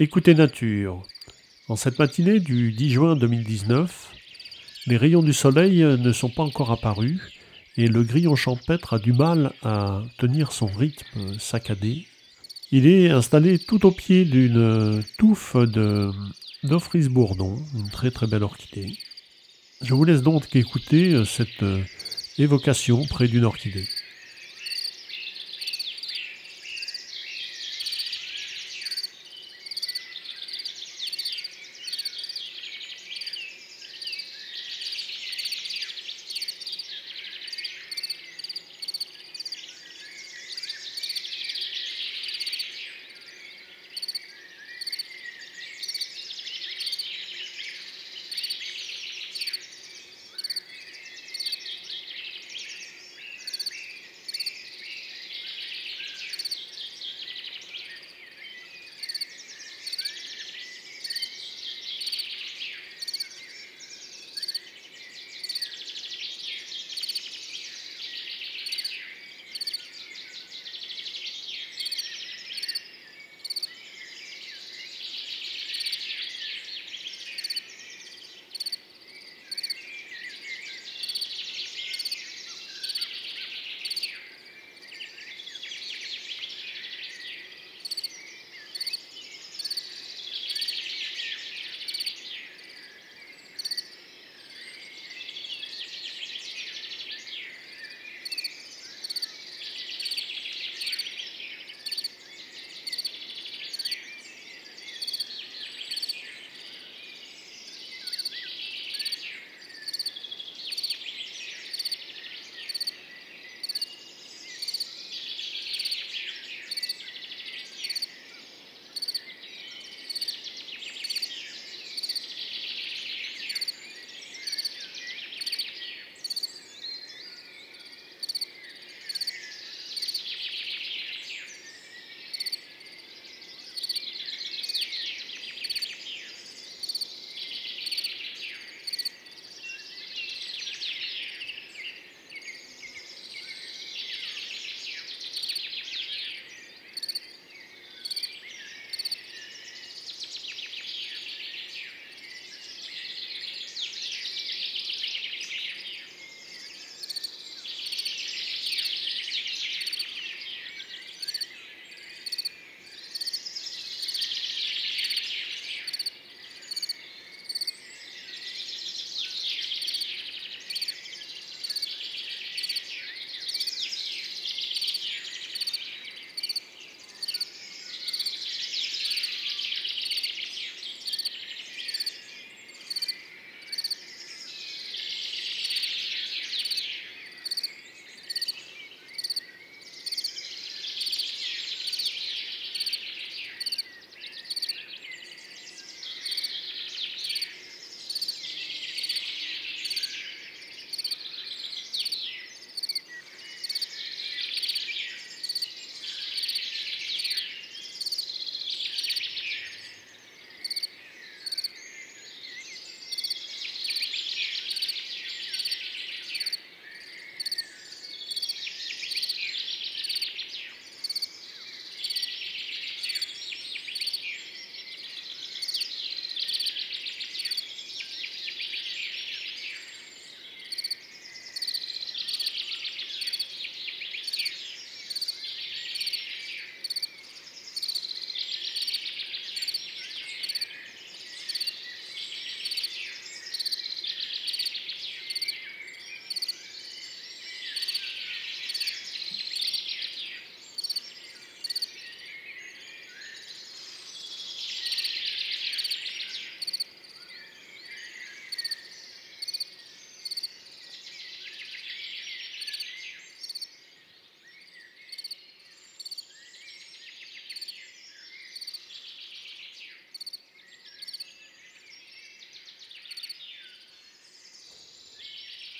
Écoutez Nature. En cette matinée du 10 juin 2019, les rayons du soleil ne sont pas encore apparus et le grillon champêtre a du mal à tenir son rythme saccadé. Il est installé tout au pied d'une touffe de bourdon, une très très belle orchidée. Je vous laisse donc écouter cette évocation près d'une orchidée.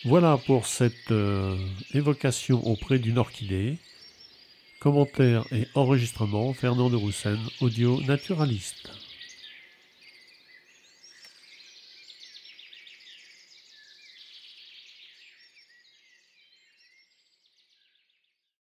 Voilà pour cette euh, évocation auprès d'une orchidée. Commentaire et enregistrement Fernand de Roussen, audio naturaliste.